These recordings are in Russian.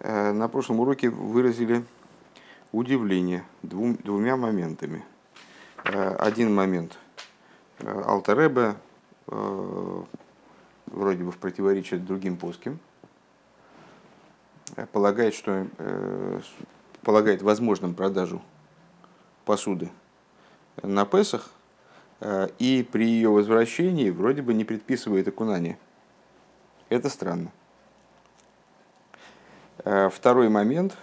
на прошлом уроке выразили удивление двум, двумя моментами. Один момент. Алтеребе вроде бы в противоречие другим плоским, полагает, что полагает возможным продажу посуды на Песах, и при ее возвращении вроде бы не предписывает окунание. Это странно. Э, второй момент.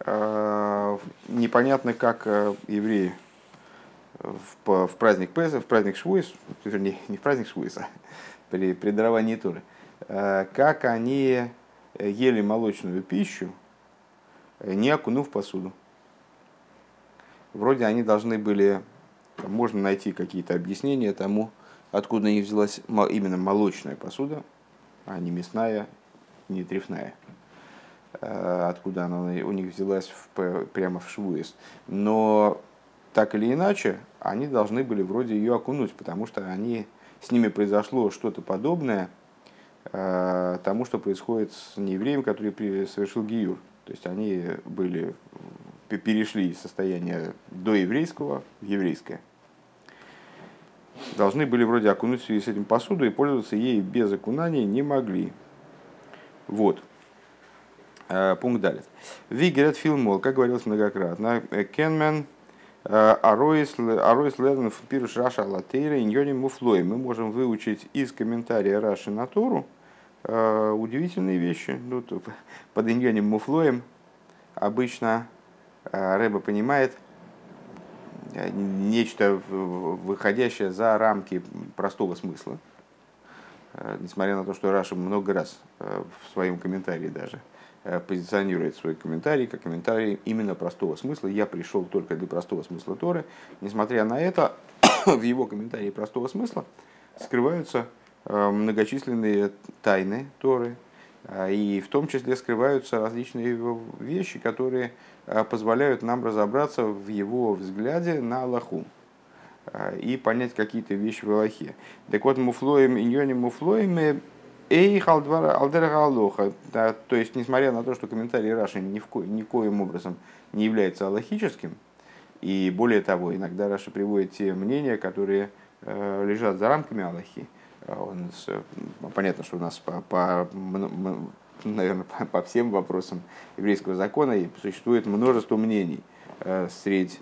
Э, непонятно, как э, евреи в, в праздник Песа, в праздник Швуис, вернее, не в праздник Швуис, а при, при даровании Туры, как они ели молочную пищу, не окунув посуду. Вроде они должны были, можно найти какие-то объяснения тому, откуда у них взялась именно молочная посуда, а не мясная, не трефная. Э, откуда она у них взялась в, прямо в Швуес. Но так или иначе, они должны были вроде ее окунуть, потому что они, с ними произошло что-то подобное э, тому, что происходит с неевреем, который совершил гиюр. То есть они были, перешли из состояния до еврейского в еврейское должны были вроде окунуть в связи с этим посуду и пользоваться ей без окунания не могли. Вот. Э, пункт далее. Вигерет филмол, как говорилось многократно. Э, Кенмен э, Ароис в Пируш Раша Латейра Иньони Муфлой. Мы можем выучить из комментария Раши на Тору удивительные вещи. Ну, под Иньоним Муфлоем обычно Рэба понимает – Э, нечто выходящее за рамки простого смысла. Э, несмотря на то, что Раша много раз э, в своем комментарии даже позиционирует свой комментарий как комментарий именно простого смысла. Я пришел только для простого смысла Торы. Несмотря на это, в его комментарии простого смысла скрываются многочисленные тайны Торы, и в том числе скрываются различные вещи, которые Э, позволяют нам разобраться в его взгляде на Аллаху э, и понять какие-то вещи в Аллахе. Так вот, муфлоем, иньоне муфлоем, эй алдера алоха. То есть, несмотря на то, что комментарий Раши ни в ко, никоим образом не является аллахическим, и более того, иногда Раши приводит те мнения, которые э, лежат за рамками Аллахи. Он, понятно, что у нас по, по наверное, по, по всем вопросам еврейского закона и существует множество мнений э, среди,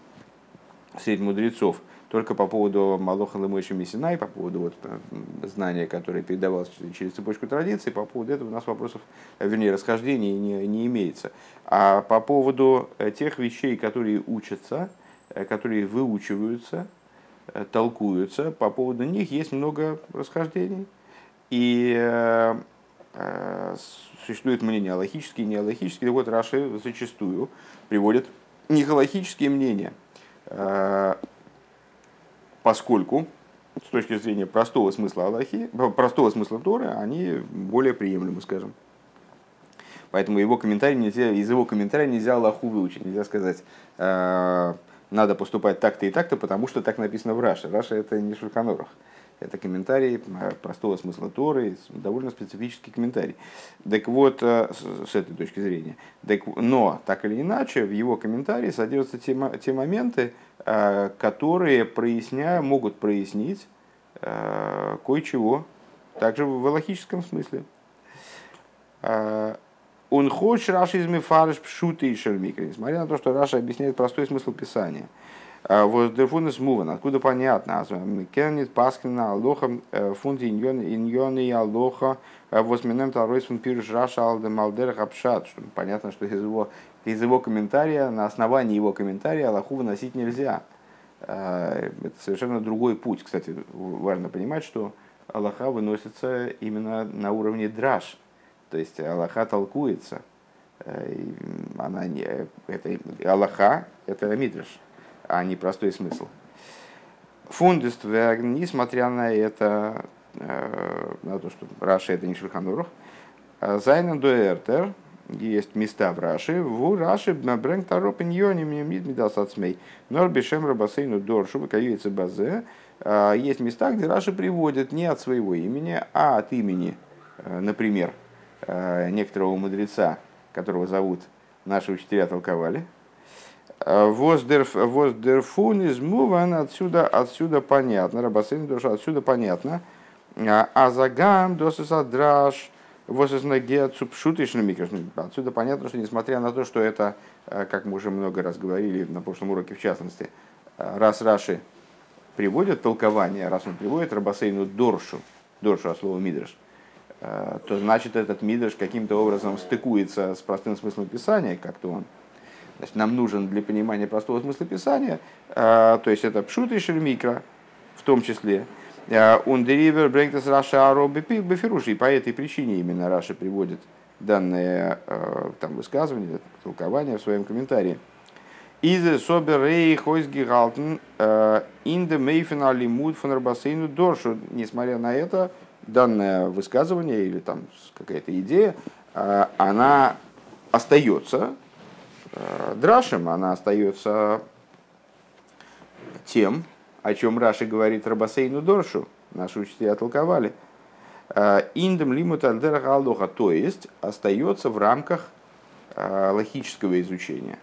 среди мудрецов. Только по поводу Малоха Лемойши Мессинай, по поводу вот, э, знания, которое передавалось через цепочку традиций, по поводу этого у нас вопросов, э, вернее, расхождений не, не имеется. А по поводу тех вещей, которые учатся, которые выучиваются, толкуются, по поводу них есть много расхождений. И существует мнение аллахические и неаллахические. Вот Раши зачастую приводит негалахические мнения, э, поскольку с точки зрения простого смысла Аллахи, простого смысла Торы, они более приемлемы, скажем. Поэтому его комментарий нельзя, из его комментария нельзя Аллаху выучить. Нельзя сказать, э, надо поступать так-то и так-то, потому что так написано в Раше. Раша это не Шульханорах. Это комментарий простого смысла Торы, довольно специфический комментарий. Так вот, э, с этой точки зрения. Так, но, так или иначе, в его комментарии содержатся те, те моменты, э, которые проясня, могут прояснить э, кое-чего, также в логическом смысле. Он хочет Раши из Мифарыш Пшуты и Шермикри, несмотря на то, что Раша объясняет простой смысл Писания – Воздерфунес муван, откуда понятно. Кеннит Паскина Алоха э, фунди иньоны и Алоха э, возменем Талройс фун Пирш Раша Алде Малдер Хапшат. Понятно, что из его, из его комментария, на основании его комментария Аллаху выносить нельзя. Это совершенно другой путь. Кстати, важно понимать, что Аллаха выносится именно на уровне драж. То есть Аллаха толкуется. Она не, это, Аллаха – это мидраш а не простой смысл. Фундист несмотря на это, э, на то, что Раша это не Шульханурух, э, Зайнен Дуэртер, есть места в Раши, в Раши Брэнк Таро Пиньони Мид Медасацмей, Нор Бешем Рабасейну Доршу, Каюица Базе, э, есть места, где Раши приводит не от своего имени, а от имени, например, некоторого мудреца, которого зовут наши учителя толковали. Воздерфун из муван отсюда, отсюда понятно, рабасин душа, отсюда понятно. А загам досысадраж, вознаге цупшутишный микрошный. Отсюда понятно, что несмотря на то, что это, как мы уже много раз говорили на прошлом уроке в частности, раз Раши приводит толкование, раз он приводит Рабасейну Доршу, Доршу от слова Мидраш, то значит этот Мидраш каким-то образом стыкуется с простым смыслом Писания, как-то он Значит, нам нужен для понимания простого смысла Писания, то есть это пшут и шельмикро, в том числе. Он деривер брейктес раша бефируши, и по этой причине именно Раша приводит данное там, высказывание, толкование в своем комментарии. Из собер рей хойсги галтен ин де мейфен алимуд фон доршу. Несмотря на это, данное высказывание или там какая-то идея, она остается драшем, она остается тем, о чем Раши говорит Рабасейну Доршу, наши учителя толковали. Индем лимут альдера то есть остается в рамках логического изучения.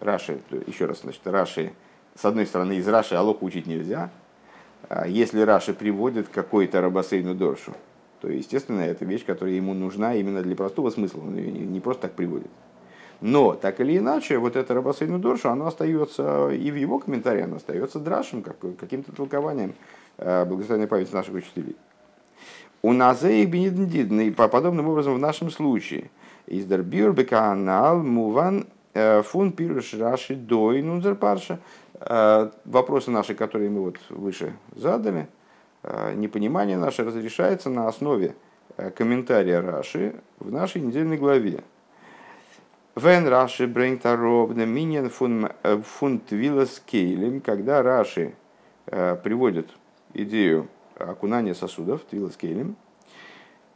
Раши, еще раз, значит, Раши, с одной стороны, из Раши Алоху учить нельзя. Если Раши приводит какой-то Рабасейну Доршу, то, естественно, это вещь, которая ему нужна именно для простого смысла. Он ее не просто так приводит. Но, так или иначе, вот это Рабасейну Доршу, оно остается, и в его комментарии оно остается драшем, как, каким-то толкованием э, благословенной памяти наших учителей. У нас их и по подобным образом в нашем случае. Из Дербюр Беканал Муван Фун Пируш Раши Дой Нунзер Парша. Э, вопросы наши, которые мы вот выше задали, непонимание наше разрешается на основе комментария Раши в нашей недельной главе. Вен Раши bringt аробне миньен фун твилас кейлем, когда Раши э, приводит идею окунания сосудов, твилас кейлем,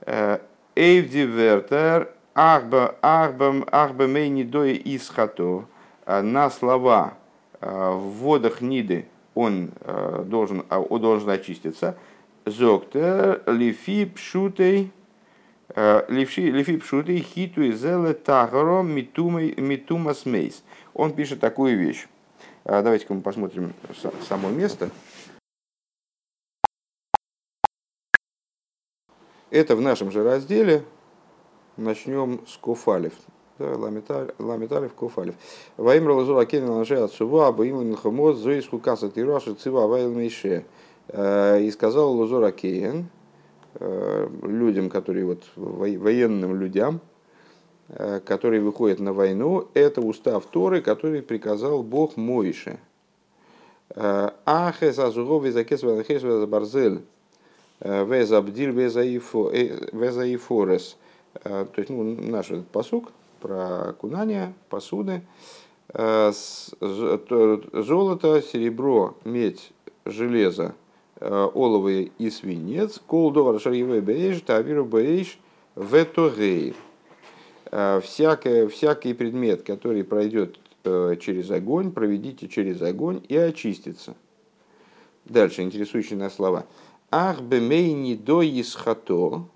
э, Эйвди вертер ахба мейни дой исхато, э, на слова в водах Ниды он должен, он должен очиститься, зоктер лифи пшутей Лифи пшуты хиту и зеле тагро митума смейс. Он пишет такую вещь. А, давайте-ка мы посмотрим само место. Это в нашем же разделе. Начнем с Кофалев. Да, Ламиталев Кофалев. Ваим Ролазура Кен Ланже Ацува, Абаим Милхамот, Зоис Хукаса Тираши Цива Вайл Мейше. А, и сказал Лазура Кен, Э, людям, которые вот военным людям, э, которые выходят на войну, это устав Торы, который приказал Бог Моише. Э, Ахес азугов везакес везакес везабарзель везабдиль везаифорес. То есть, ну, наш этот посук про окунание посуды. Золото, серебро, медь, железо – Э, оловый и свинец, кол довар шарьевой бейш, тавиру бейш, ветогей. Э, всякий, предмет, который пройдет э, через огонь, проведите через огонь и очистится. Дальше интересующие нас слова. Ах бемейни до исхато,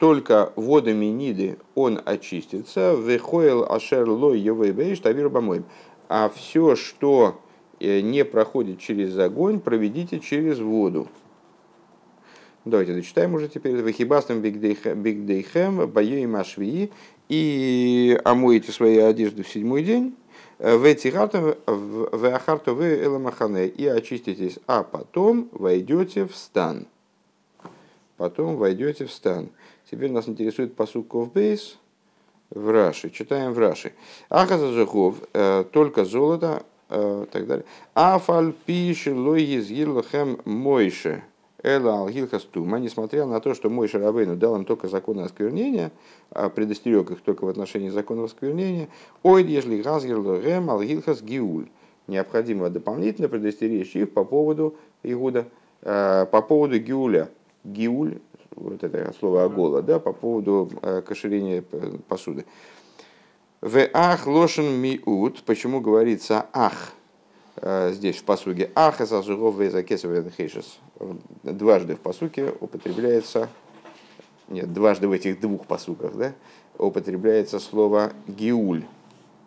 только водами Ниды он очистится, вехоэл ашер лой йовей тавир бамоем. А все, что Э, не проходит через огонь, проведите через воду. Давайте дочитаем уже теперь. Вахибастам бигдейхем, боей машвии, и омоете свои одежды в седьмой день. В эти в ахарту вы эламахане и очиститесь, а потом войдете в стан. Потом войдете в стан. Теперь нас интересует посуд Ковбейс в Раши. Читаем в Раши. Ахаза Жахов, э, только золото, Э, так далее. Афаль пишет логис гирлхем мойше. Эла алгилхастума, несмотря на то, что мой Шарабейну дал им только законы осквернения, а предостерег их только в отношении закона осквернения, ой, ежели газгерлхем алгилхас гиуль. Необходимо дополнительно предостеречь их по поводу Игуда, э, по поводу гиуля. Гиуль, вот это слово агола, да, по поводу э, кошерения посуды. В ах лошен миут, почему говорится ах э, здесь в посуге ах из азуров везакесов Дважды в посуке употребляется нет, дважды в этих двух посуках, да, употребляется слово гиуль.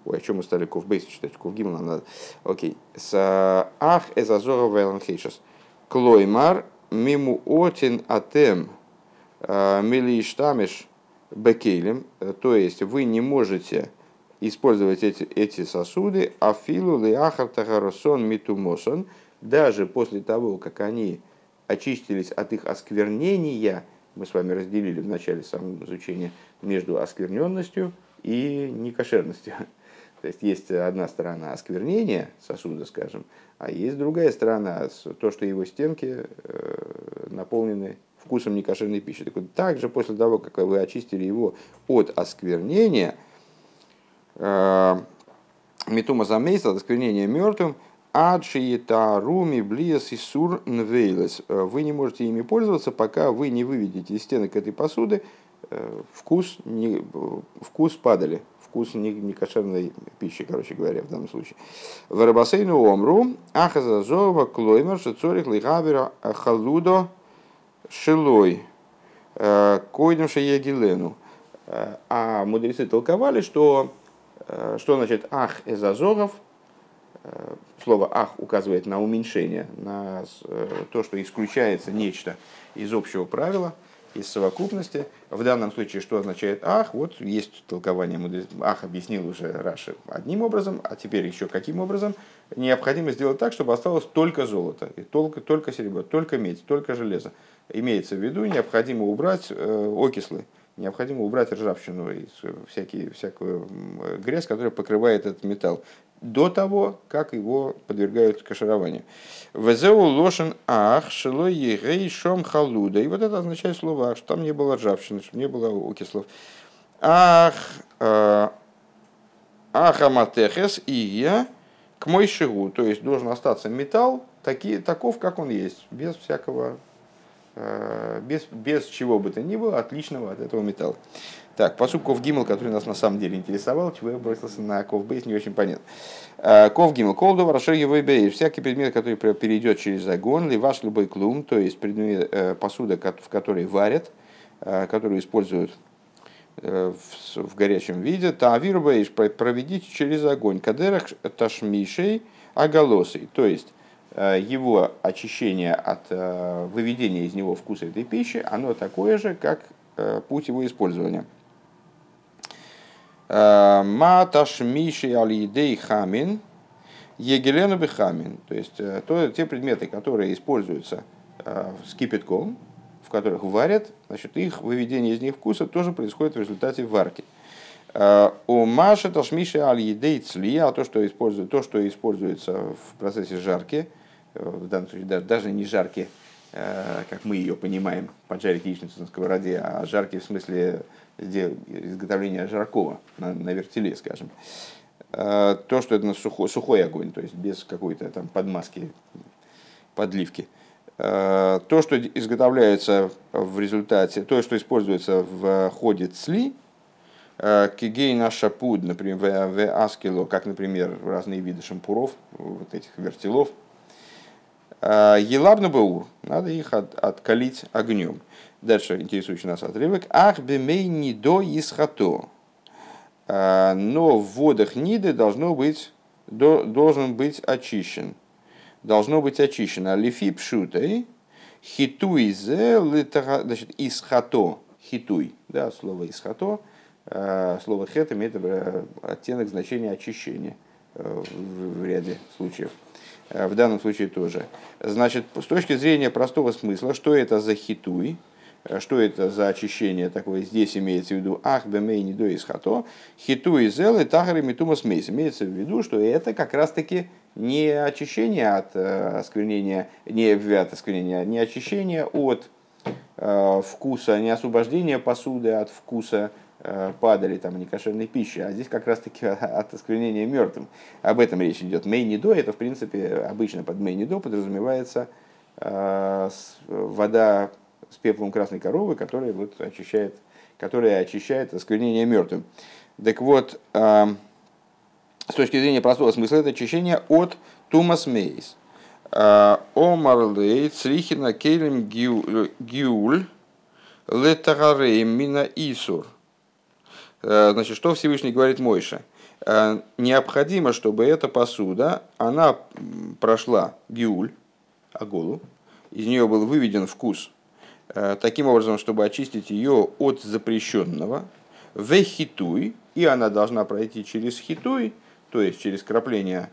Ой, о чем мы стали ковбейс читать? Ковгимл нам надо. Окей. С ах эзазора вайланхейшас. Клоймар миму отин атем милиштамиш бекелем. То есть вы не можете использовать эти, эти сосуды, афилу лиахар тагаросон митумосон, даже после того, как они очистились от их осквернения, мы с вами разделили в начале самого изучения между оскверненностью и некошерностью. То есть есть одна сторона осквернения сосуда, скажем, а есть другая сторона, то, что его стенки э, наполнены вкусом некошерной пищи. Так вот, также после того, как вы очистили его от осквернения, э, метума замейса, от осквернения мертвым, Аджиета руми блиес и сур нвейлес. Э, вы не можете ими пользоваться, пока вы не выведете из стенок этой посуды вкус, не, вкус падали, вкус некошерной пищи, короче говоря, в данном случае. В Рабасейну омру ахазазова клоймер шицорих лихавера халудо шилой койдем шеегилену. Э, а мудрецы толковали, что что значит ах из азоров, слово ах указывает на уменьшение, на то, что исключается нечто из общего правила – из совокупности. В данном случае, что означает ах? Вот есть толкование Ах объяснил уже Раши одним образом, а теперь еще каким образом. Необходимо сделать так, чтобы осталось только золото, и только, только серебро, только медь, только железо. Имеется в виду, необходимо убрать э, окислы, необходимо убрать ржавчину и всякие, всякую грязь, которая покрывает этот металл до того, как его подвергают кашированию. Везеу лошен ах, шило егей шом халуда. И вот это означает слово ах, что там не было ржавчины, что не было окислов. Ах, э, ах аматехес и я к мой шигу. То есть должен остаться металл таки, таков, как он есть, без всякого, без, без чего бы то ни было, отличного от этого металла. Так, посуд Гимл, который нас на самом деле интересовал, чего я бросился на Ков Бейс, не очень понятно. Э, Ков Гимл, Колдова, Рашеги Бей, всякий предмет, который перейдет через огонь, или ваш любой клум, то есть предмет, э, посуда, в которой варят, э, которую используют в горячем виде, тавир проведите через огонь, кадерах ташмишей аголосой, то есть его очищение от выведения из него вкуса этой пищи, оно такое же, как путь его использования. Маташ Миши Алидей Хамин, Егелену Бехамин. То есть э, то, те предметы, которые используются э, с кипятком, в которых варят, значит, их выведение из них вкуса тоже происходит в результате варки. Э, у Маши Ташмиши Алидей Цли, а то, что используется, то, что используется в процессе жарки, в данном случае даже, даже не жарки, как мы ее понимаем, поджарить яичницу на сковороде, а жарки в смысле изготовления жаркого на, на вертеле, скажем. А, то, что это на сухой, сухой огонь, то есть без какой-то там подмазки, подливки. То, что изготовляется в результате, то, что используется в ходе цли, кигей на шапуд, например, в аскило, как, например, разные виды шампуров, вот этих вертелов, елабна баур, надо их от, откалить огнем. Дальше интересующий нас отрывок. Ах бемей не до исхато. А, но в водах Ниды должно быть, должен быть очищен. Должно быть очищено. Лифи пшутой. Хитуй зе значит, исхато. Хитуй. Да, слово исхато. А, слово хет имеет э, оттенок значения очищения э, в ряде случаев. Э, в данном случае тоже. Значит, с точки зрения простого смысла, что это за хитуй? Э, что это за очищение такое? Здесь имеется в виду ах бемей не до исхато, хиту и зелы тахары митумас мейс. Имеется в виду, что это как раз таки не очищение от э, осквернения, не от осквернения, не очищение от вкуса, не освобождение посуды от вкуса падали там некошерной пищи, а здесь как раз таки от осквернения мертвым. Об этом речь идет. Мей не до, это в принципе обычно под мей не до подразумевается э, вода с пеплом красной коровы, которая вот очищает, которая очищает осквернение мертвым. Так вот, э, с точки зрения простого смысла, это очищение от тумас мейс. Омарлей црихина кейлем гиуль Летагарей мина исур. Э, значит, что Всевышний говорит Мойше? Э, необходимо, чтобы эта посуда, она прошла гиуль, аголу, из нее был выведен вкус, э, таким образом, чтобы очистить ее от запрещенного, вехитуй, и она должна пройти через хитуй, то есть через крапление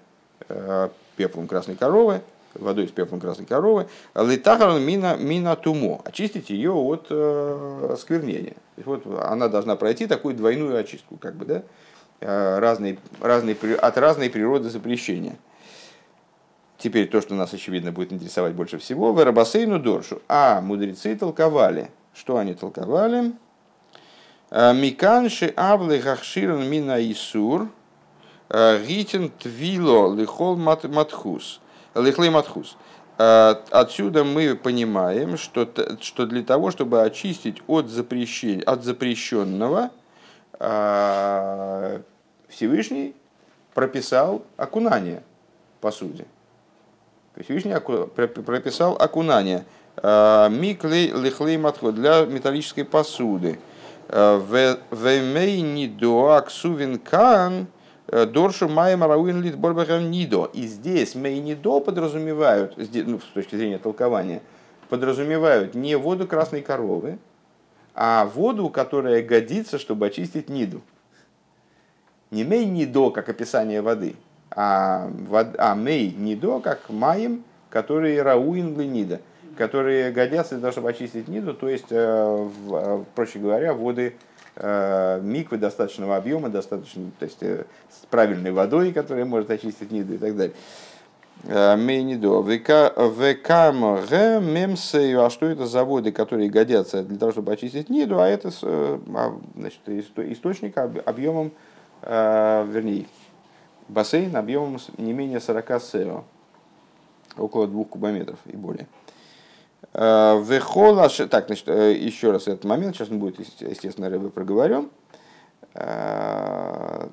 пеплом красной коровы, водой с пеплом красной коровы, литахаран мина, мина тумо, очистить ее от э, сквернения. вот она должна пройти такую двойную очистку, как бы, да, э, разные, разные, от разной природы запрещения. Теперь то, что нас, очевидно, будет интересовать больше всего, в Доршу. А мудрецы толковали. Что они толковали? «Э, Миканши авлы гахширан мина исур, э, гитин твило лихол матхус. Лихлей Матхус. А, отсюда мы понимаем, что, что для того, чтобы очистить от, запрещения, от запрещенного, а, Всевышний прописал окунание посуде. Всевышний прописал окунание. А, Миклей лихлей матху для металлической посуды. Вемей нидоак сувин кан – Э, Доршу Майя Рауин Лит Борбахам Нидо. И здесь Мей Нидо подразумевают, ну, с точки зрения толкования, подразумевают не воду красной коровы, а воду, которая годится, чтобы очистить Ниду. Не Мей Нидо, как описание воды, а, вод, а Мей Нидо, как Маем, которые Рауин Нида, которые годятся для того, чтобы очистить Ниду, то есть, э, э, проще говоря, воды Э, миквы достаточного объема, достаточно, то есть э, с правильной водой, которая может очистить ниду и так далее. Э, Мейнидо. ВКМГ мемсею. А что это заводы, которые годятся для того, чтобы очистить ниду? А это а, значит, источник объемом, вернее, бассейн объемом не менее 40 сео. Около двух кубометров и более. Э, Вехола, так, значит, э, еще раз этот момент, сейчас он будет, естественно, рыбы проговорен. Э,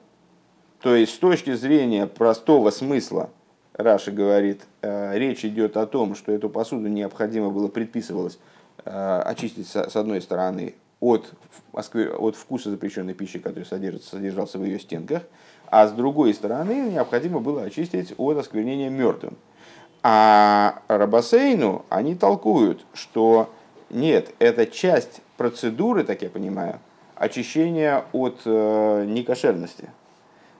то есть, с точки зрения простого смысла, Раши говорит, речь идет о том, что эту посуду необходимо было, предписывалось очистить с одной стороны от, от вкуса запрещенной пищи, который содержится, содержался в ее стенках, а с другой стороны необходимо было очистить от осквернения мертвым. А Рабасейну они толкуют, что нет, это часть процедуры, так я понимаю, очищения от э, некошерности,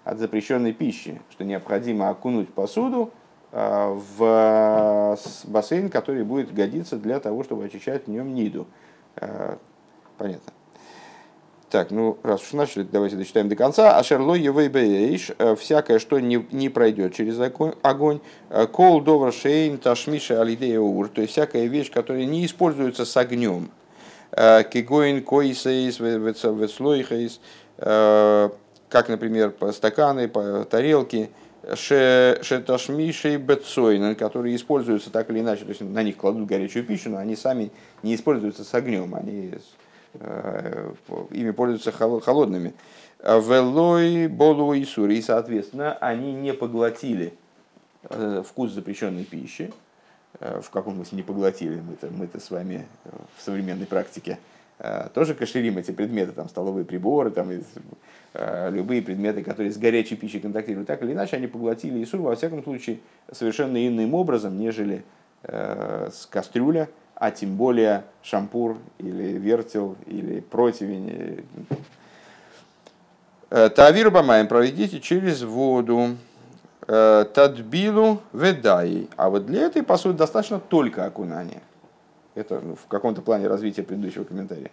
от запрещенной пищи, что необходимо окунуть посуду э, в бассейн, который будет годиться для того, чтобы очищать в нем ниду. Э, понятно. Так, ну, раз уж начали, давайте дочитаем до конца. Ашерло евейбейш, э, всякое, что не, не пройдет через огонь, э, кол довр шейн ташмиша алидея ур, то есть всякая вещь, которая не используется с огнем. Э, кигоин коисейс ветслойхейс, как, например, стаканы, тарелки, шеташмишей бетсойн, которые используются так или иначе, то есть на них кладут горячую пищу, но они сами не используются с огнем, они ими пользуются холодными. Велой болу и сури, и, соответственно, они не поглотили э, вкус запрещенной пищи. Э, в каком смысле не поглотили? Мы-то, мы-то с вами в современной практике тоже кашерим эти предметы, там столовые приборы, там, любые предметы, которые с горячей пищей контактируют, так или иначе, они поглотили Исур, во всяком случае, совершенно иным образом, нежели с кастрюля, а тем более шампур или вертел или противень. Э, Тавир бамаем проведите через воду. Э, тадбилу ведай. А вот для этой посуды достаточно только окунания. Это ну, в каком-то плане развития предыдущего комментария.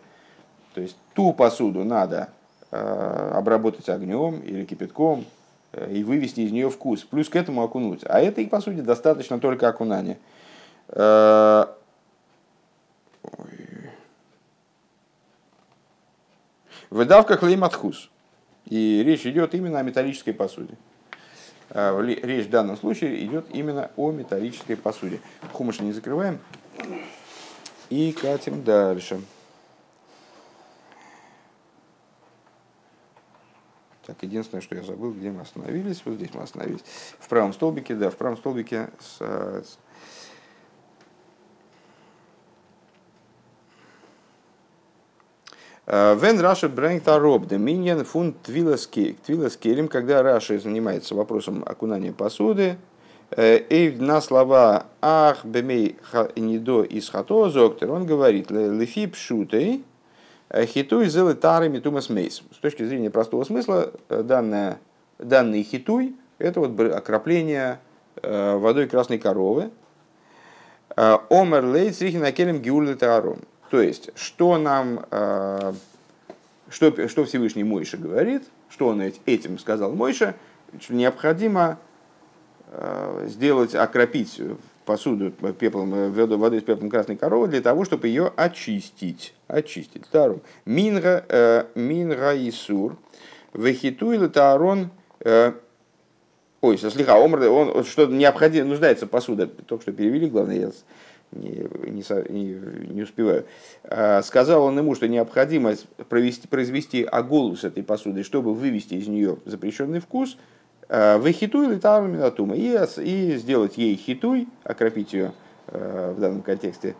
То есть ту посуду надо э, обработать огнем или кипятком и вывести из нее вкус. Плюс к этому окунуть. А этой посуде достаточно только окунания. Выдавка клейматхус. И речь идет именно о металлической посуде. А, речь в данном случае идет именно о металлической посуде. Хумаш не закрываем. И катим дальше. Так, единственное, что я забыл, где мы остановились. Вот здесь мы остановились. В правом столбике, да, в правом столбике с, с ווען רש״י ברענגט אראפ דעם ענין פון טבילת כלים, когда Раши занимается вопросом окунания посуды, и на слова ах бемей нидо из хато зоктер, он говорит лефи пшутей, хитуй зелы тары митумас мейс. С точки зрения простого смысла, данное, данный хитуй – это вот окропление водой красной коровы. Омер лейт срихина келем гиулы таром. То есть, что нам, что, что Всевышний Мойша говорит, что он этим сказал Мойша, необходимо сделать, окропить посуду пеплом, водой с пеплом красной коровы для того, чтобы ее очистить. Очистить. Второе. Минга, минга Исур. Вехитуй Таарон Ой, слегка, омр, он что необходимо, нуждается посуда. Только что перевели, главное, я не, не, не, не успеваю. А, сказал он ему, что необходимо провести, произвести агулу с этой посудой, чтобы вывести из нее запрещенный вкус, а, выхитуй литару минатума, и, и сделать ей хитуй, окропить ее а, в данном контексте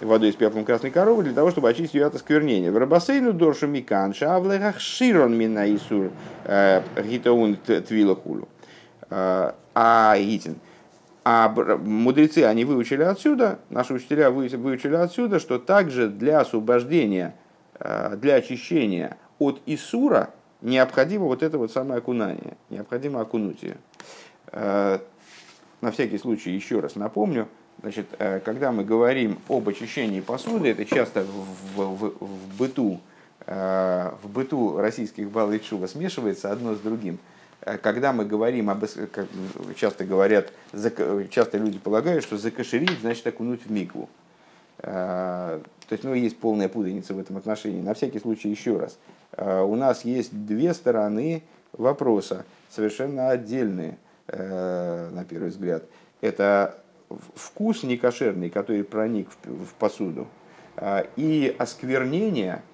водой из пеплом красной коровы, для того, чтобы очистить ее от осквернения. В рабасейну доршу миканша, а в лехах широн мина исур гитаун твилахулю. А Гитин. А мудрецы, они выучили отсюда, наши учителя выучили отсюда, что также для освобождения, а, для очищения от Исура необходимо вот это вот самое окунание, необходимо окунуть ее. А, на всякий случай еще раз напомню, значит, когда мы говорим об очищении посуды, это часто в, в, в быту, в быту российских балайчува смешивается одно с другим – Э, когда мы говорим об, часто говорят, часто люди полагают, что закошерить значит окунуть в микву. Э, то есть, ну, есть полная путаница в этом отношении. На всякий случай еще раз. Э, у нас есть две стороны вопроса, совершенно отдельные, на первый взгляд. Это вкус некошерный, который проник в посуду, и осквернение – Э,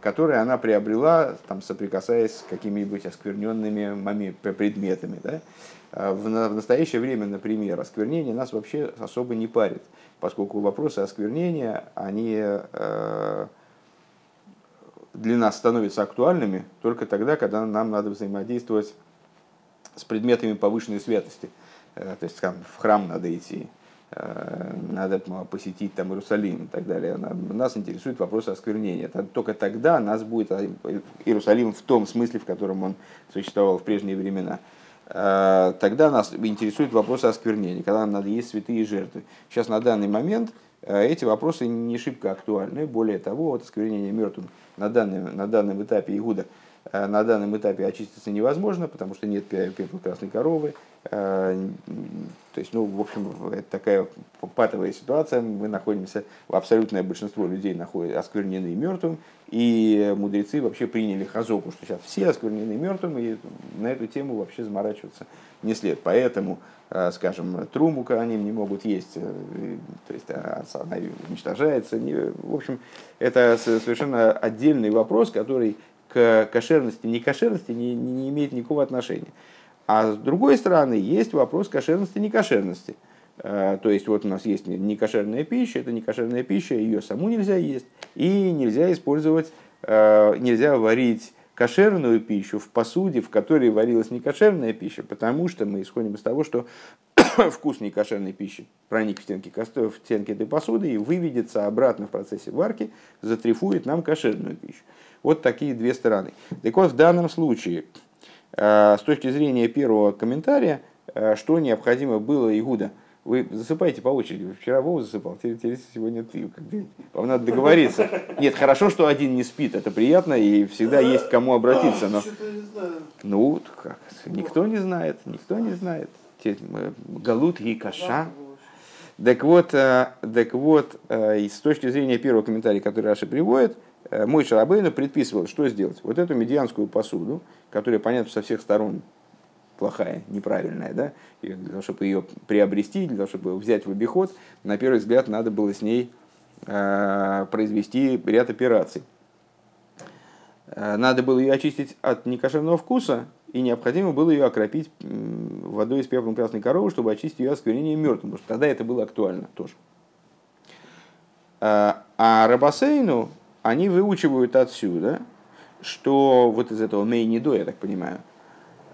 которые она приобрела, там, соприкасаясь с какими-нибудь оскверненными предметами. Да? А в настоящее время, например, осквернение нас вообще особо не парит, поскольку вопросы осквернения, они э, для нас становятся актуальными только тогда, когда нам надо взаимодействовать с предметами повышенной святости. Э, то есть там, в храм надо идти, надо посетить там Иерусалим и так далее. Нас интересует вопрос осквернения. Только тогда нас будет а, Иерусалим в том смысле, в котором он существовал в прежние времена. Э, тогда нас интересует вопрос осквернения, когда нам надо есть святые жертвы. Сейчас на данный момент э, эти вопросы не шибко актуальны. Более того, вот осквернение мертвым на данном, на данном этапе Игуда на данном этапе очиститься невозможно, потому что нет пепла красной коровы, Э, то есть, ну, в общем, это такая патовая ситуация. Мы находимся, абсолютное большинство людей находят осквернены мертвым, и мудрецы вообще приняли хазоку, что сейчас все осквернены мертвым, и на эту тему вообще заморачиваться не след. Поэтому, э, скажем, труму они не могут есть, э, то есть а, она уничтожается. В общем, это совершенно отдельный вопрос, который к кошерности, не кошерности не, не имеет никакого отношения. А с другой стороны, есть вопрос кошерности некошерности. Э, то есть вот у нас есть некошерная пища, это некошерная пища, ее саму нельзя есть, и нельзя использовать, э, нельзя варить кошерную пищу в посуде, в которой варилась некошерная пища, потому что мы исходим из того, что вкус некошерной пищи проник в стенки, в стенки этой посуды и выведется обратно в процессе варки, затрифует нам кошерную пищу. Вот такие две стороны. Так вот, в данном случае Э, с точки зрения первого комментария, э, что необходимо было Игуда. Вы засыпаете по очереди. Вчера Вова засыпал, теперь сегодня ты. Вам надо договориться. Нет, хорошо, что один не спит, это приятно, и всегда есть к кому обратиться. Но... Ну, как? Никто не знает, никто не знает. Галут и каша. Так вот, э, так вот, с точки зрения первого комментария, который Раша приводит, мой Шарабейну предписывал, что сделать. Вот эту медианскую посуду, которая, понятно, со всех сторон плохая, неправильная, да, и для того, чтобы ее приобрести, для того, чтобы взять в обиход, на первый взгляд надо было с ней э, произвести ряд операций. Э, надо было ее очистить от некошерного вкуса, и необходимо было ее окропить водой из пеплом красной коровы, чтобы очистить ее от сквернения мертвым, потому что тогда это было актуально тоже. Э, а Рабасейну они выучивают отсюда, что вот из этого мейнидо, я так понимаю,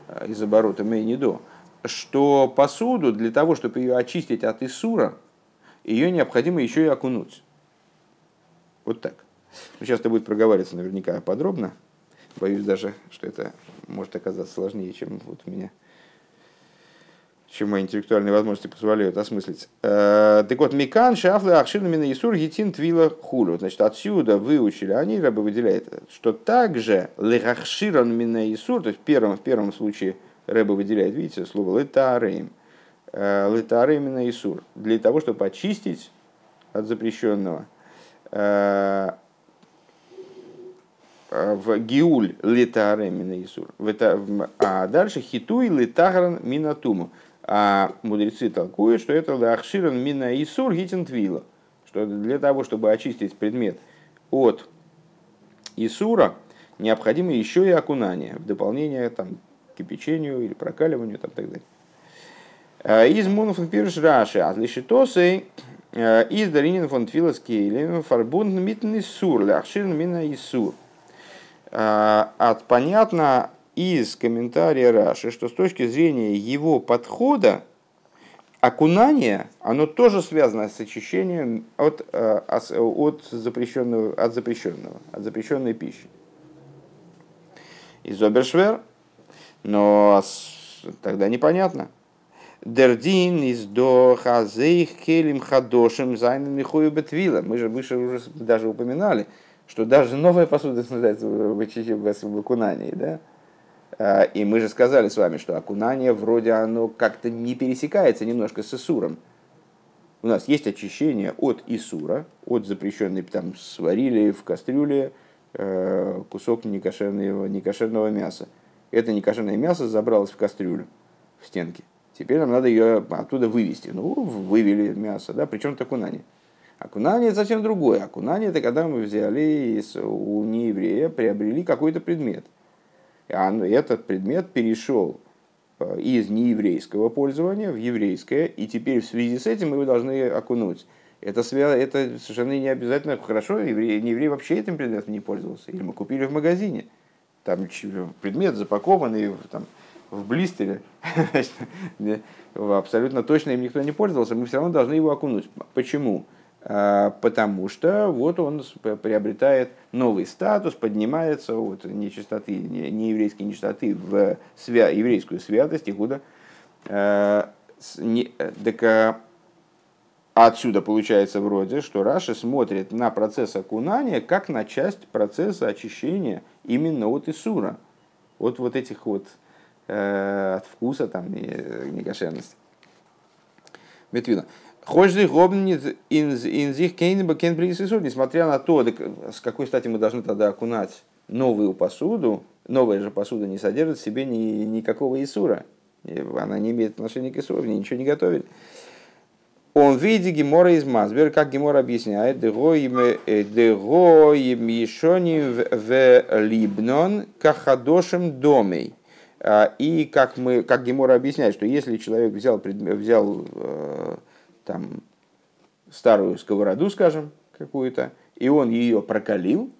э, из оборота мейнидо, что посуду для того, чтобы ее очистить от Исура, ее необходимо еще и окунуть. Вот так. Сейчас это будет проговариваться наверняка подробно. Боюсь даже, что это может оказаться сложнее, чем вот у меня чем мои интеллектуальные возможности позволяют осмыслить. Э, так вот, Микан, Шафлы, Ахшина, Мина, Исур, Гитин, Твила, Хулю. Значит, отсюда выучили, они рабы выделяют, что также Лехахширан, Мина, Исур, то есть в первом, в первом случае Рэба выделяет, видите, слово летарейм. Э, летарейм Мина, Исур. Для того, чтобы очистить от запрещенного. Э, в Гиуль летаре мина Исур. А дальше хитуй летагран минатуму. А мудрецы толкуют, что это лахширан мина Исур гитин твила. Что для того, чтобы очистить предмет от Исура, необходимо еще и окунание, в дополнение там, к кипячению или прокаливанию там, так далее. А из мунов пирш раши, а лишитосы из даринин фон твилас кейлем фарбунд митн Исур, лахширан мина Исур. А, от, понятно из комментария Раши, что с точки зрения его подхода, окунание, оно тоже связано с очищением от, а, от, запрещенного, от запрещенного, от запрещенной пищи. Из Обершвер, но тогда непонятно. Дердин из до хазейх келим хадошим зайнами хою бетвила. Мы же выше уже даже упоминали, что даже новая посуда нуждается в, в, в окунании, да? А, и мы же сказали с вами, что окунание вроде оно как-то не пересекается немножко с Исуром. У нас есть очищение от Исура, от запрещенной, там сварили в кастрюле э, кусок некошерного, некошерного мяса. Это некошерное мясо забралось в кастрюлю, в стенки. Теперь нам надо ее оттуда вывести. Ну, вывели мясо, да, причем это окунание. Окунание это совсем другое. Окунание это когда мы взяли из, у нееврея, приобрели какой-то предмет. И этот предмет перешел э, из нееврейского пользования в еврейское, и теперь в связи с этим его должны окунуть. Это, это совершенно не обязательно хорошо, еврей, не еврей вообще этим предметом не пользовался. Или мы купили в магазине. Там предмет запакованный там, в блистере, абсолютно точно им никто не пользовался, мы все равно должны его окунуть. Почему? А, потому что вот он приобретает новый статус, поднимается от нечистоты, нееврейской нечистоты в свя, еврейскую святость, Игуда. А, так а, отсюда получается вроде, что Раши смотрит на процесс окунания как на часть процесса очищения именно от Исура, от вот этих вот от вкуса там некошерности. Метвина. Хожды гобнит инзих кейнеба кен присутствует, несмотря на то, с какой стати мы должны тогда окунать новую посуду, новая же посуда не содержит в себе ни, никакого Исура. Она не имеет отношения к Исуру, ничего не готовит. Он видит Гемора из Мазбер, как Гемора объясняет, дегоим ешоним в либнон кахадошем домей. А, и как, мы, как Гемора объясняет, что если человек взял, взял э, там, старую сковороду, скажем, какую-то, и он ее прокалил,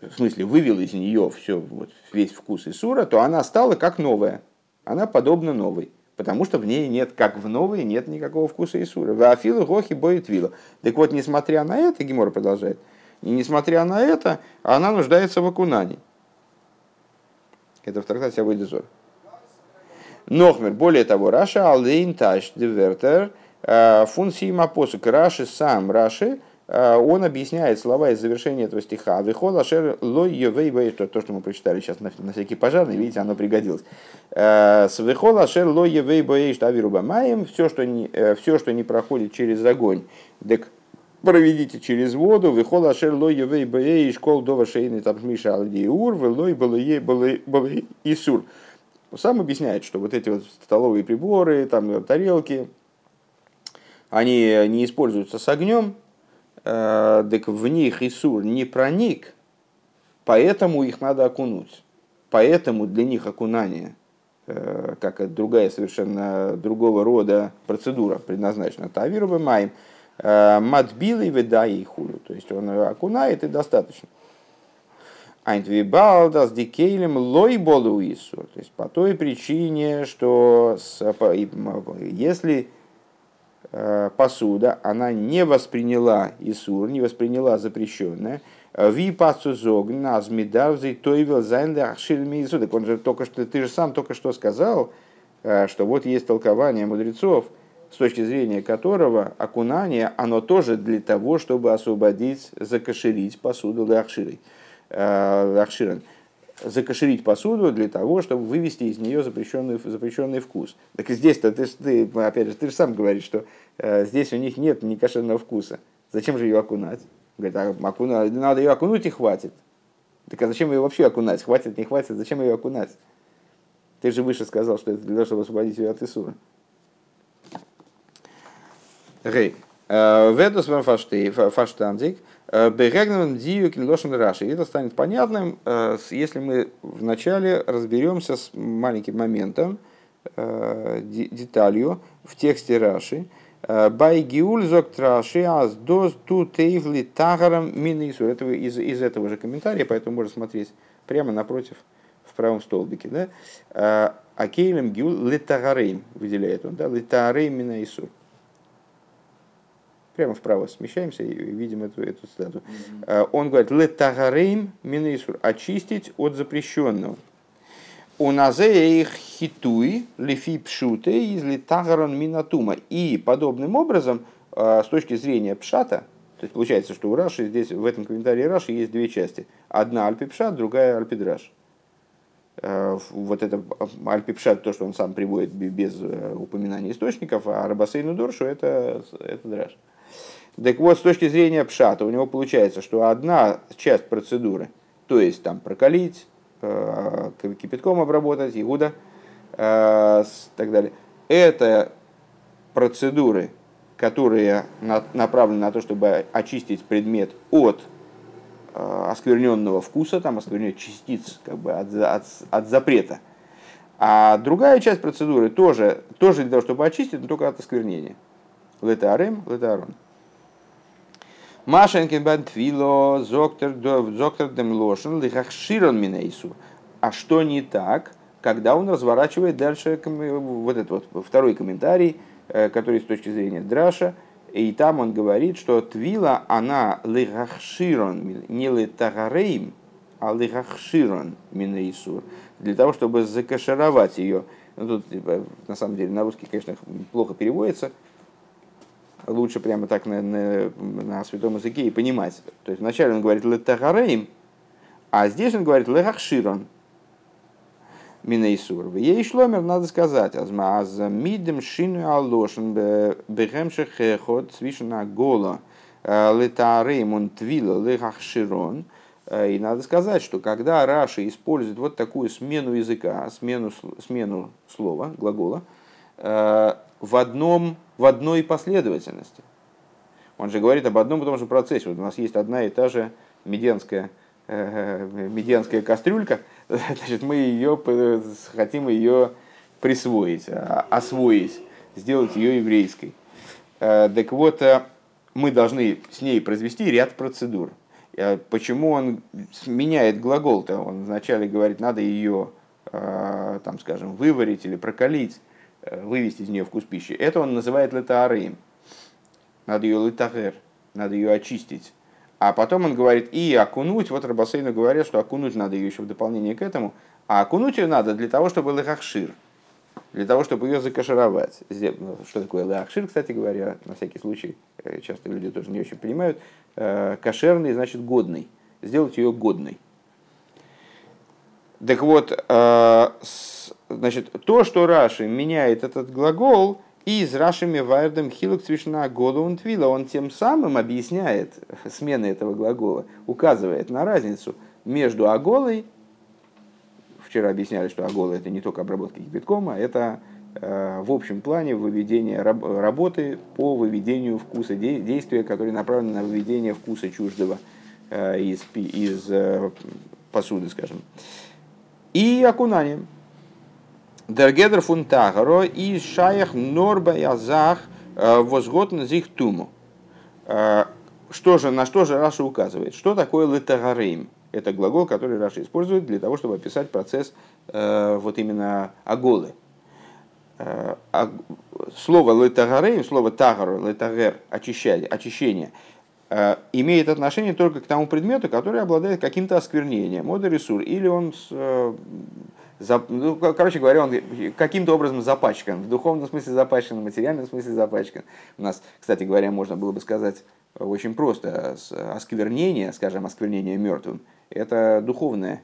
в смысле вывел из нее все, вот, весь вкус Исура, то она стала как новая. Она подобна новой. Потому что в ней нет, как в новой, нет никакого вкуса Исура. Вафилу гохи боит вила. Так вот, несмотря на это, Гимор продолжает, и несмотря на это, она нуждается в окунании. Это в трактате Авойдезор. Нохмер, более того, Раша Алдейн Таш Девертер функции Мапосук. Раши сам, Раши, э, он объясняет слова из завершения этого стиха. Вихол ашер лой евей то, то, что мы прочитали сейчас на, на всякий пожарный, видите, оно пригодилось. Э, с вихол ашер лой евей боей штавируба маем, все, что не, все, что не проходит через огонь, так проведите через воду, вихол ашер лой евей боей школ дова шейный там миша алдиур, велой было исур. Сам объясняет, что вот эти вот столовые приборы, там тарелки, они не используются с огнем, э, так в них Исур не проник, поэтому их надо окунуть. Поэтому для них окунание, э, как другая совершенно другого рода процедура предназначена. Тавиру маем, Матбилый ведай и хулю. То есть он окунает и достаточно. Айнтвибалдас дикейлем лой болуису. То есть по той причине, что если э, посуда, она не восприняла Исур, не восприняла запрещенное, ви пацузог назмидарвзей тойвел зайнда ахшильми Так он же только что, ты же сам только что сказал, э, что вот есть толкование мудрецов, с точки зрения которого окунание, оно тоже для того, чтобы освободить, закошерить посуду для ахширой. Закошерить посуду для того, чтобы вывести из нее запрещенный, запрещенный вкус. Так и здесь-то, ты, ты, опять же, ты же сам говоришь, что э, здесь у них нет ни кошерного вкуса. Зачем же ее окунать? Говорит, а окуна, надо ее окунуть и хватит. Так а зачем ее вообще окунать? Хватит, не хватит, зачем ее окунать? Ты же выше сказал, что это для того, чтобы освободить ее от Исура. Гей. Э, Ведус вам фаштандик. Э, Берегнем дию кинлошен раши. Это станет понятным, э, если мы вначале разберемся с маленьким моментом, э, деталью в тексте Раши. Бай гиуль зок траши аз доз ту тейвли тагарам минису. Это из, из этого же комментария, поэтому можно смотреть прямо напротив в правом столбике. Да? Акейлем гиул литагарейм выделяет он. Да? Литагарейм минису прямо вправо смещаемся и видим эту, эту цитату. Mm-hmm. Он говорит, летагарейм минейсур, очистить от запрещенного. У назе их хитуй лифи пшуте из литагарон минатума. И подобным образом, э, с точки зрения пшата, то есть получается, что у Раши здесь, в этом комментарии Раши есть две части. Одна альпипшат, другая альпидраш. Э, вот это альпипшат, то, что он сам приводит без упоминания источников, а рабасейну доршу это, это драж. Так вот, с точки зрения пшата, у него получается, что одна часть процедуры, то есть там прокалить, э, кипятком обработать, игуда, э, так далее, это процедуры, которые направлены на то, чтобы очистить предмет от э, оскверненного вкуса, там оскверненных частиц как бы от, от, от запрета. А другая часть процедуры тоже, тоже для того, чтобы очистить, но только от осквернения. Летарем, летарон. Машенкин бантвило, зоктор дем лошен, лихахширон минейсу. А что не так, когда он разворачивает дальше вот этот вот второй комментарий, э, который с точки зрения Драша, и там он говорит, что твила, она лихахширон, не литагарейм, а лихахширон минейсу, для того, чтобы закашировать ее. Ну, тут, типа, на самом деле, на русский, конечно, плохо переводится, лучше прямо так на, на, на святом языке и понимать. То есть вначале он говорит летагарейм, а здесь он говорит лехахширон. Минейсур. Ей шломер надо сказать. Азма аз мидем шину алошен бехемше хехот свишена гола э, летарейм он твила лехахширон. Э, и надо сказать, что когда Раши использует вот такую смену языка, смену, смену слова, глагола, э, в, одном, в одной последовательности. Он же говорит об одном и том же процессе. Вот у нас есть одна и та же медианская, э, медианская кастрюлька, значит, мы ее хотим ее присвоить, а, освоить, сделать ее еврейской. Э, так вот, э, мы должны с ней произвести ряд процедур. Э, почему он меняет глагол-то? Он вначале говорит, надо ее, там, скажем, выварить или прокалить, вывести из нее вкус пищи. Это он называет летаарим. Надо ее летахер, надо ее очистить. А потом он говорит, и окунуть, вот Рабасейну говорят, что окунуть надо ее еще в дополнение к этому, а окунуть ее надо для того, чтобы лехахшир, для того, чтобы ее закашировать. Что такое лехахшир, кстати говоря, на всякий случай, э, часто люди тоже не очень понимают, э, кошерный значит годный, сделать ее годной. Так вот, значит, то, что Раши меняет этот глагол, из Раши Мевайрдом Хилок Цвишна Года Твила, он тем самым объясняет смены этого глагола, указывает на разницу между аголой, вчера объясняли, что агола это не только обработка кипятком, а это э, в общем плане выведение работы по выведению вкуса, действия, которые направлены на выведение вкуса чуждого э, из, из э, посуды, скажем. И окунанием. Дергедер фун тахаро и шаях норба язах э, возготн зих туму. Что же, на что же Раша указывает? Что такое летагарейм? Это глагол, который Раша использует для того, чтобы описать процесс вот именно аголы. А, слово летагарейм, слово тагар, летагер, очищение, Э, имеет отношение только к тому предмету, который обладает каким-то осквернением, модерисур, или он, э, ну, короче говоря, он каким-то образом запачкан, в духовном смысле запачкан, в материальном смысле запачкан. У нас, кстати говоря, можно было бы сказать очень просто, осквернение, скажем, осквернение мертвым, это духовная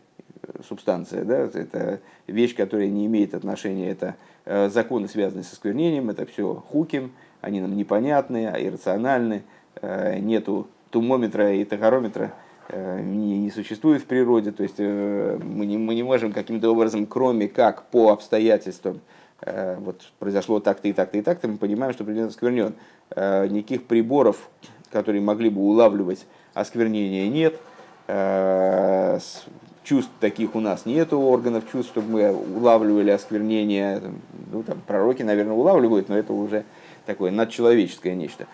субстанция, да? это вещь, которая не имеет отношения, это э, законы, связанные с осквернением, это все хуким, они нам непонятны, иррациональны, Э, нету тумометра и тахарометра, э, не, не существует в природе, то есть э, мы не, мы не можем каким-то образом, кроме как по обстоятельствам, вот произошло так-то и так-то и так-то, мы понимаем, что предмет осквернен. Никаких приборов, которые могли бы улавливать осквернение, нет. Чувств таких у нас нет, органов чувств, чтобы мы улавливали осквернение. Ну, там, пророки, наверное, улавливают, но это уже такое надчеловеческое нечто.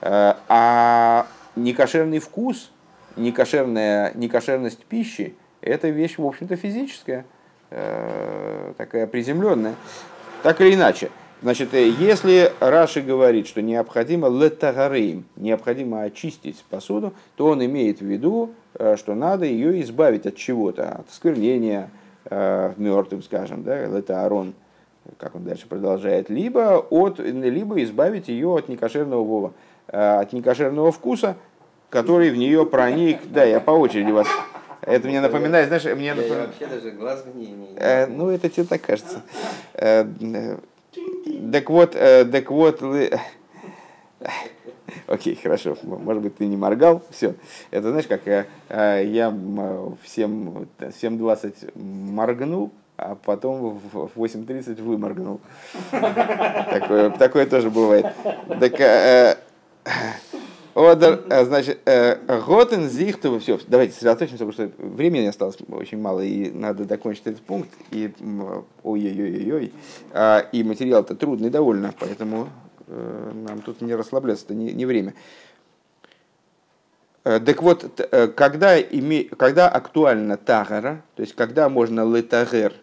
Э, а некошерный вкус, некошерная, некошерность пищи – это вещь, в общем-то, физическая, э, такая приземленная. Так или иначе, значит, э, если Раши говорит, что необходимо летагарейм, необходимо очистить посуду, то он имеет в виду, что надо ее избавить от чего-то, от осквернения мертвым, скажем, да, летаарон, как он дальше продолжает, либо, от, либо избавить ее от некошерного вова. Э, от некошерного вкуса, который в нее проник. Да, я по очереди вас. Это мне напоминает, знаешь, мне напоминает... вообще даже глаз не. Э, ну, это тебе так кажется. Э, так вот, так вот, Окей, хорошо. Может быть, ты не моргал. Все. Это знаешь, как я, я всем, всем 20 моргнул, а потом в 8.30 выморгнул. Такое, такое тоже бывает. Так, Одер, э, значит, э, Готен Зихту, все, давайте сосредоточимся, потому что времени осталось очень мало, и надо закончить этот пункт, и ой-ой-ой-ой, а, и материал-то трудный довольно, поэтому э, нам тут не расслабляться, это не, не время. Так вот, когда, име, когда актуально тагара, то есть когда можно летагер,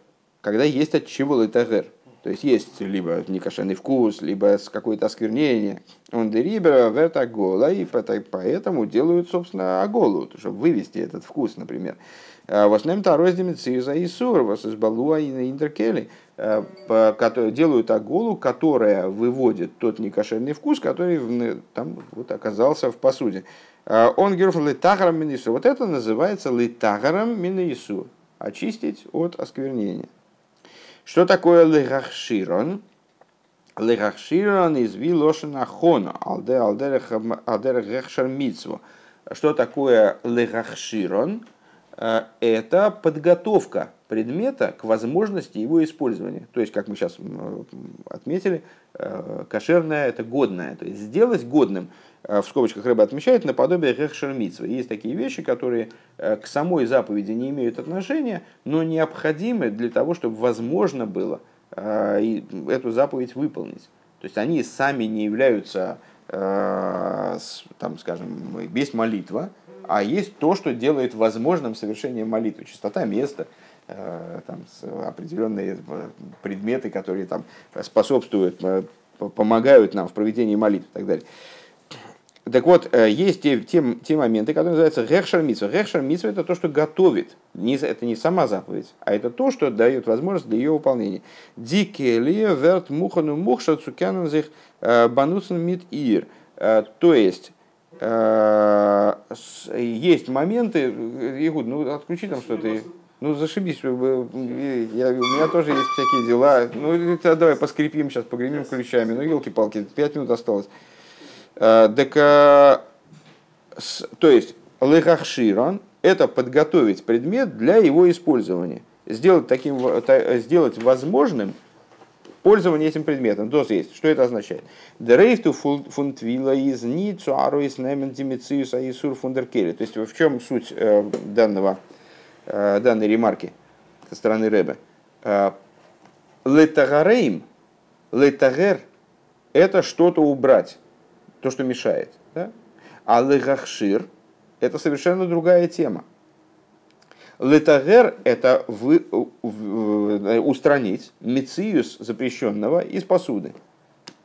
когда есть от чего летагер – то есть есть либо некошерный вкус, либо какое-то осквернение. Он дерибера верт агола, и поэтому делают, собственно, аголу, чтобы вывести этот вкус, например. А в основном тароздими циза и сур, вас из балуа и на интеркели, а, делают аголу, которая выводит тот некошерный вкус, который там вот оказался в посуде. А он герф литагаром минису. Вот это называется литагаром минису. Очистить от осквернения. Что такое легахширон? Легахширон из вилошина хона, алдерех гехшар митсву. Что такое легахширон? Э, это подготовка предмета к возможности его использования. То есть, как мы сейчас отметили, э, кошерное – это годное. То есть, сделать годным – в скобочках рыба отмечает, наподобие рехшермитсва. Есть такие вещи, которые э, к самой заповеди не имеют отношения, но необходимы для того, чтобы возможно было э, эту заповедь выполнить. То есть они сами не являются, там, скажем, есть молитва, а есть то, что делает возможным совершение молитвы. Чистота места, там, определенные предметы, которые там, способствуют, помогают нам в проведении молитвы и так далее. Так вот, э, есть те, те, те моменты, которые называются гехшер митсва. Гехшер митсва это то, что готовит. Не, это не сама заповедь, а это то, что дает возможность для ее выполнения. Дикие ли верт мухану мухша цукянанзих э, бануцен мит ир. Э, то есть, есть моменты, Игуд, ну отключи там что-то. Ну, зашибись, я, у меня тоже есть всякие дела. Ну, давай поскрипим сейчас, погремим ключами. Ну, елки-палки, пять минут осталось. Так, э, то есть, лехахширон – это подготовить предмет для его использования. Сделать, таким, сделать возможным пользование этим предметом. Дос есть. Что это означает? Дрейфту фунтвила из ницу аруис немен димициус аисур фундеркели. То есть в чем суть э, данного, э, данной ремарки со стороны Рэбе? Летагарейм, летагер – это что-то убрать то, что мешает. Да? А легахшир – это совершенно другая тема. Летагер – это вы, устранить мециус запрещенного из посуды,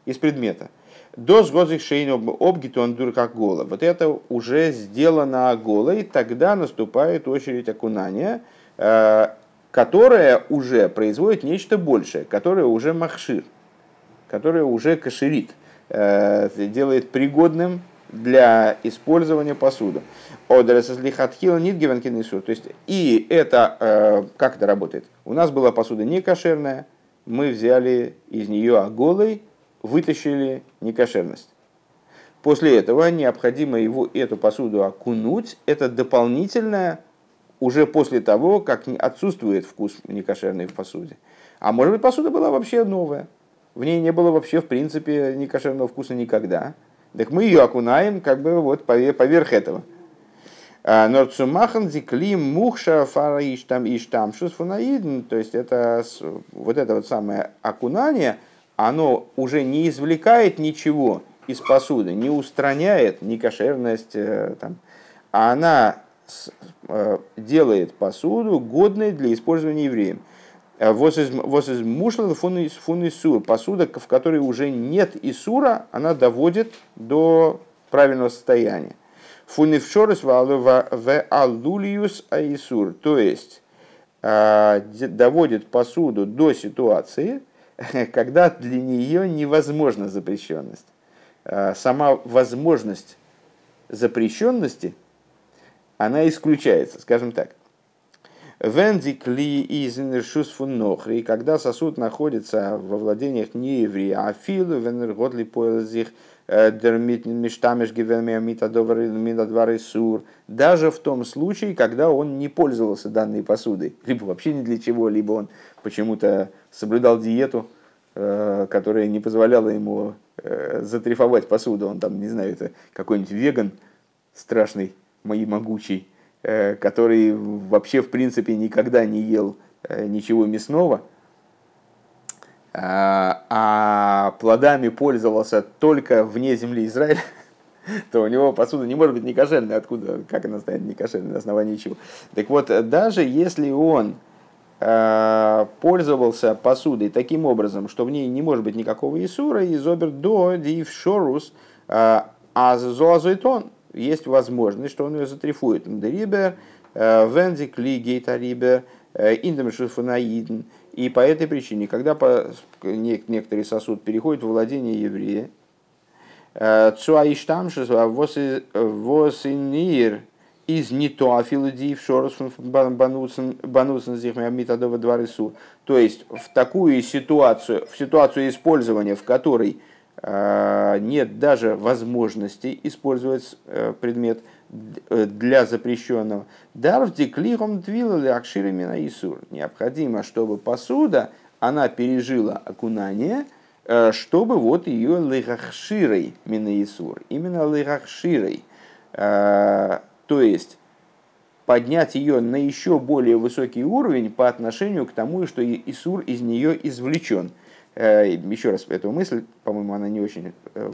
из предмета. До сгодзих шейн обгитон как гола. Вот это уже сделано голой, тогда наступает очередь окунания, э, которая уже производит нечто большее, которое уже махшир, которое уже каширит, делает пригодным для использования посуды. Одерес лихатхила нитгивенкин То есть, и это, э, как это работает? У нас была посуда не кошерная, мы взяли из нее оголой, вытащили некошерность. После этого необходимо его, эту посуду окунуть. Это дополнительное уже после того, как отсутствует вкус некошерной в посуде. А может быть, посуда была вообще новая. В ней не было вообще, в принципе, некошерного вкуса никогда. Так мы ее окунаем как бы вот поверх этого. А, Норцумахан зикли мухша фара иштам иштам шусфунаидн. То есть это вот это вот самое окунание, оно уже не извлекает ничего из посуды, не устраняет некошерность, э, там, а она э, делает посуду годной для использования евреем. Э, воз из мушла фун из сур. Посуда, в которой уже нет исура, она доводит до правильного состояния. Фунившорис в аллулиус аисур. То есть доводит посуду до ситуации, когда для нее невозможна запрещенность. Сама возможность запрещенности, она исключается, скажем так. Вендик ли из нохри, когда сосуд находится во владениях не еврея, а филу венерготли поэлзих э, миштамеш сур, даже в том случае, когда он не пользовался данной посудой, либо вообще ни для чего, либо он почему-то соблюдал диету, э, которая не позволяла ему э, затрифовать посуду, он там, не знаю, это какой-нибудь веган страшный, мои могучий, который вообще в принципе никогда не ел э, ничего мясного, а, а плодами пользовался только вне земли Израиля, то у него посуда не может быть некошерной. Откуда, как она станет некошерной, на основании чего? Так вот, даже если он э, пользовался посудой таким образом, что в ней не может быть никакого Исура, из обер до див шорус, а зоазойтон, есть возможность, что он ее затрифует. Дерибер, э, вензик ли гейта рибер, э, индем шифунаидн. И по этой причине, когда некоторый сосуд переходит в владение еврея, э, Цуаиштамшис восинир из не то афилодиев шорос бануцен зихмиамитадова дворысу. То есть в такую ситуацию, в ситуацию использования, в которой а, нет даже возможности использовать э, предмет э, для запрещенного. Дарвди клихом двилали акширами Исур. Необходимо, чтобы посуда, она пережила окунание, э, чтобы вот ее лихахширой Исур. Именно лихахширой. То есть поднять ее на еще более высокий уровень по отношению к тому, что Исур из нее извлечен – еще раз, эту мысль, по-моему, она не очень э,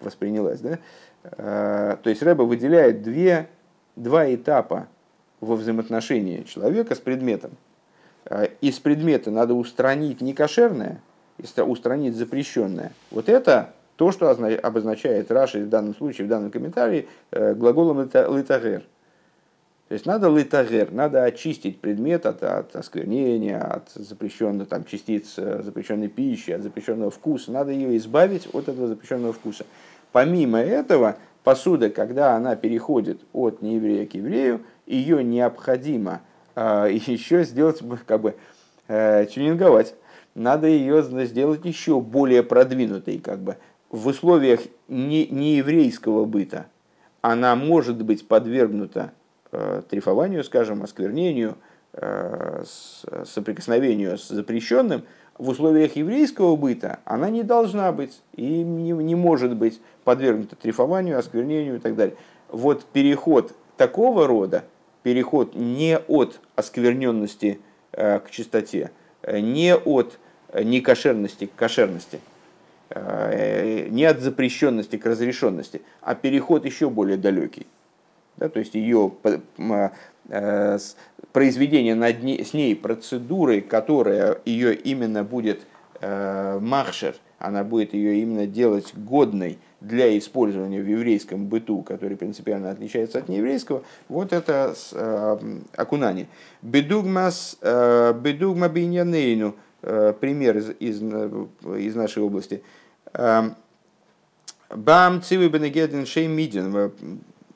воспринялась. Да? Э, то есть Рэба выделяет две, два этапа во взаимоотношении человека с предметом. Из предмета надо устранить некошерное, устранить запрещенное. Вот это то, что обозначает Раши в данном случае, в данном комментарии, глаголом литагер. То есть надо литагер, надо очистить предмет от, от осквернения, от запрещенных там, частиц э, запрещенной пищи, от запрещенного вкуса. Надо ее избавить от этого запрещенного вкуса. Помимо этого, посуда, когда она переходит от нееврея к еврею, ее необходимо э, еще сделать, как бы, э, тюнинговать. Надо ее сделать еще более продвинутой, как бы, в условиях не, нееврейского быта. Она может быть подвергнута трифованию, скажем, осквернению, э, соприкосновению с запрещенным, в условиях еврейского быта она не должна быть и не, не может быть подвергнута трифованию, осквернению и так далее. Вот переход такого рода, переход не от оскверненности э, к чистоте, не от некошерности к кошерности, не от запрещенности к разрешенности, а переход еще более далекий. Да, то есть ее произведение над ней, с ней процедурой, которая ее именно будет махшер, она будет ее именно делать годной для использования в еврейском быту, который принципиально отличается от нееврейского, вот это э, окунание. Бедугмас, э, бедугма биньянейну, э, пример из, из, из нашей области. Э, Бам цивы бенегедин шей мидин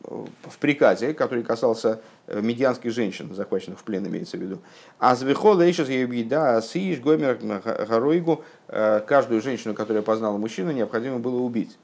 в приказе, который касался э, медианских женщин, захваченных в плен, имеется в виду. А звехол эйшес ебида сиш гомер гаройгу э, каждую женщину, которая познала мужчину, необходимо было убить.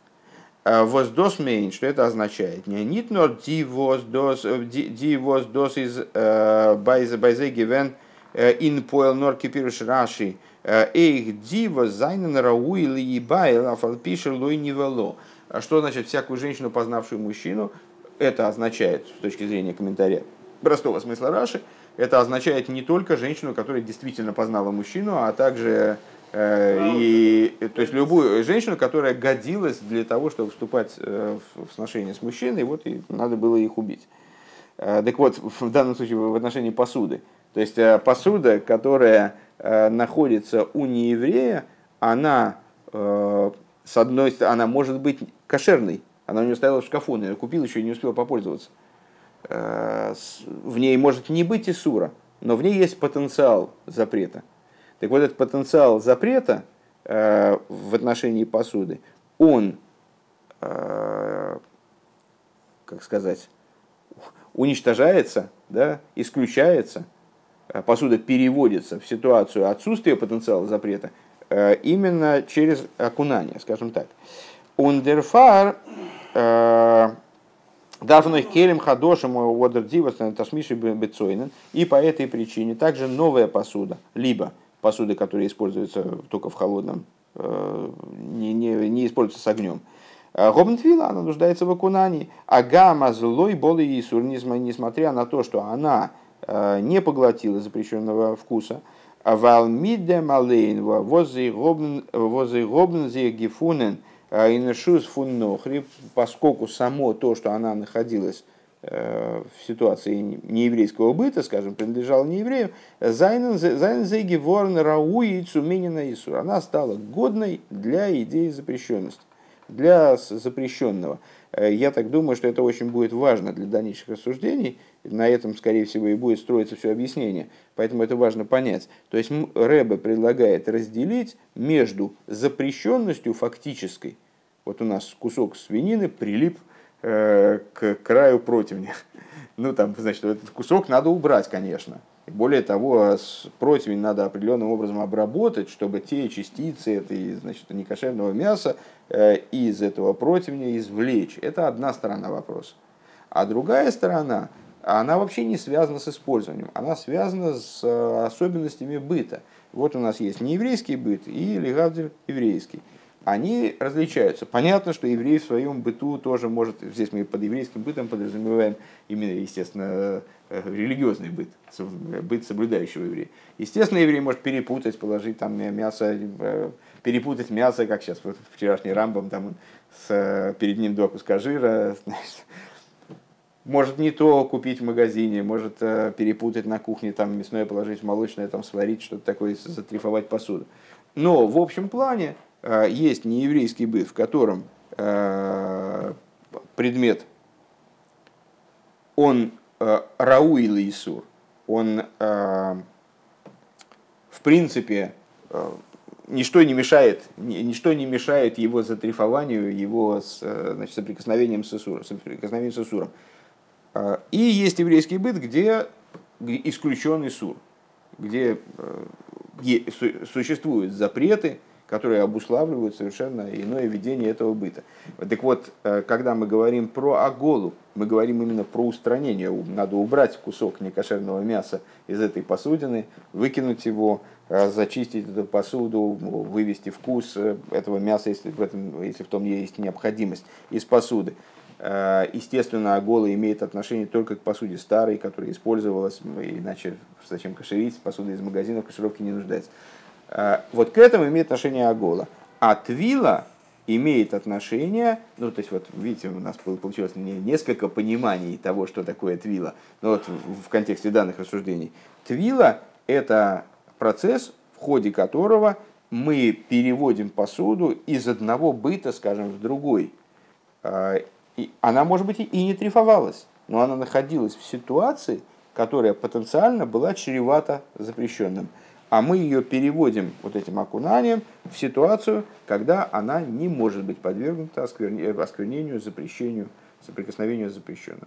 Э, воздос мейн, что это означает? Не нит нор ди воздос ди воздос из байзе гивен ин поэл нор кипируш раши эйх дива зайнен рауи ли ебайл афалпишер лой невело. Что значит всякую женщину, познавшую мужчину, это означает, с точки зрения комментария простого смысла Раши, это означает не только женщину, которая действительно познала мужчину, а также э, и, то есть любую женщину, которая годилась для того, чтобы вступать э, в сношение с мужчиной, вот и надо было их убить. Э, так вот, в данном случае в отношении посуды. То есть э, посуда, которая находится у нееврея, она, с одной стороны, она может быть кошерной, она у него стояла в шкафу, он ее купил, еще и не успел попользоваться. Э, в ней может не быть Исура, но в ней есть потенциал запрета. Так вот, этот потенциал запрета э, в отношении посуды, он, э, как сказать, уничтожается, да, исключается, посуда переводится в ситуацию отсутствия потенциала запрета именно через окунание, скажем так. Ундерфар Дарфных келем хадошем водер дивас ташмиши бецойнен. И по этой причине также новая посуда, либо посуда, которая используется только в холодном, э, не, не, не используется с огнем. Гобнтвила, она нуждается в окунании. А гамма злой боли Иисур, несмотря на то, что она э, не поглотила запрещенного вкуса, Валмиде малейн возы гобн зе гифунен – Инешус фун нохри, поскольку само то, что она находилась э, в ситуации нееврейского быта, скажем, принадлежала нееврею, Зайнен зейги ворн рауи цуминина Исур. Она стала годной для идеи запрещенности, для запрещенного. Э, я так думаю, что это очень будет важно для дальнейших рассуждений. На этом, скорее всего, и будет строиться все объяснение. Поэтому это важно понять. То есть Рэбе предлагает разделить между запрещенностью фактической, вот у нас кусок свинины прилип э, к краю противня. Ну, там, значит, этот кусок надо убрать, конечно. Более того, противень надо определенным образом обработать, чтобы те частицы этой, значит, некошерного мяса из этого противня извлечь. Это одна сторона вопроса. А другая сторона, она вообще не связана с использованием, она связана с э, особенностями быта. Вот у нас есть нееврейский быт и легавдель еврейский они различаются. Понятно, что еврей в своем быту тоже может, здесь мы под еврейским бытом подразумеваем именно, естественно, э, религиозный быт, быт соблюдающего еврея. Естественно, еврей может перепутать, положить там мясо, э, перепутать мясо, как сейчас вот вчерашний рамбом, там с, перед ним два куска жира, значит, может не то купить в магазине, может э, перепутать на кухне, там мясное положить молочное, там сварить, что-то такое, затрифовать посуду. Но в общем плане Э, есть нееврейский быт, в котором э, предмет, он э, рауил Исур, он в принципе ничто не мешает, ничто не мешает его затрифованию, его значит, соприкосновением с Исуром. Соприкосновением с Исуром. И есть еврейский быт, где исключен Исур, где существуют запреты, которые обуславливают совершенно иное видение этого быта. Так вот, э, когда мы говорим про аголу, мы говорим именно про устранение. Надо убрать кусок некошерного мяса из этой посудины, выкинуть его, э, зачистить эту посуду, вывести вкус э, этого мяса, если в, этом, если в том есть необходимость, из посуды. Естественно, агола имеет отношение только к посуде старой, которая использовалась, иначе зачем кошерить, посуда из магазина в кашировке не нуждается. А, вот к этому имеет отношение Агола. А твила имеет отношение, ну, то есть, вот, видите, у нас получилось несколько пониманий того, что такое твила, но вот в контексте данных рассуждений. Твила – это процесс, в ходе которого мы переводим посуду из одного быта, скажем, в другой. А, и она, может быть, и не трифовалась, но она находилась в ситуации, которая потенциально была чревата запрещенным а мы ее переводим вот этим окунанием в ситуацию, когда она не может быть подвергнута осквернению, запрещению, соприкосновению с запрещенным.